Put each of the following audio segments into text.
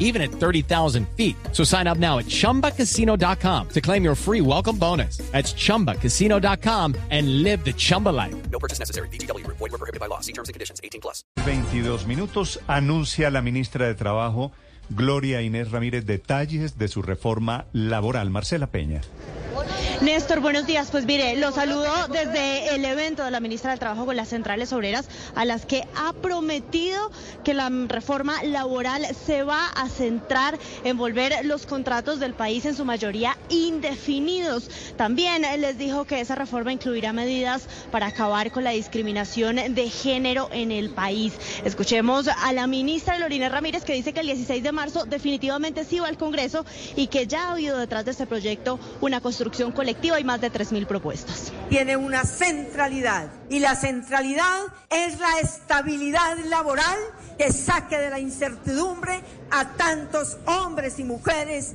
even at 30,000 feet. So sign up now at chumbacasino.com to claim your free welcome bonus. That's chumbacasino.com and live the Chumba life. No purchase necessary. BGW. Void were prohibited by law. See terms and conditions. 18 plus. 22 minutos anuncia la ministra de Trabajo, Gloria Inés Ramírez, detalles de su reforma laboral. Marcela Peña. Néstor, buenos días. Pues mire, lo saludo desde el evento de la ministra del Trabajo con las centrales obreras, a las que ha prometido que la reforma laboral se va a centrar en volver los contratos del país en su mayoría indefinidos. También les dijo que esa reforma incluirá medidas para acabar con la discriminación de género en el país. Escuchemos a la ministra Lorina Ramírez que dice que el 16 de marzo definitivamente sí va al Congreso y que ya ha habido detrás de este proyecto una construcción colectiva y más de 3.000 propuestas. Tiene una centralidad y la centralidad es la estabilidad laboral que saque de la incertidumbre a tantos hombres y mujeres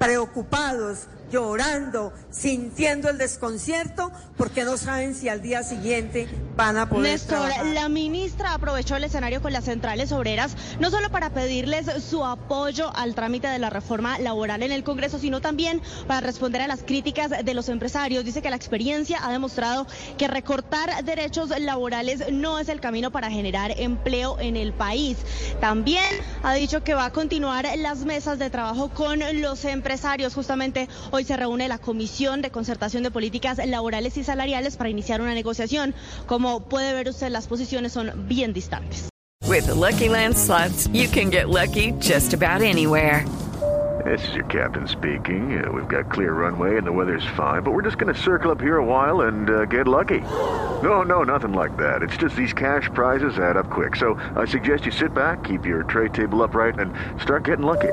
preocupados, llorando, sintiendo el desconcierto porque no saben si al día siguiente van a poder Néstor, trabajar. la ministra aprovechó el escenario con las centrales obreras, no solo para pedirles su apoyo al trámite de la reforma laboral en el Congreso, sino también para responder a las críticas de los empresarios. Dice que la experiencia ha demostrado que recortar derechos laborales no es el camino para generar empleo en el país. También ha dicho que va a continuar las mesas de trabajo con los empresarios. Justamente hoy se reúne la Comisión de Concertación de Políticas Laborales y Salariales para iniciar una negociación. Como puede ver usted, las posiciones son bien distantes. With the Lucky Land slots, you can get lucky just about anywhere. This is your captain speaking. Uh, we've got clear runway and the weather's fine, but we're just going to circle up here a while and uh, get lucky. No, no, nothing like that. It's just these cash prizes add up quick. So I suggest you sit back, keep your tray table upright, and start getting lucky.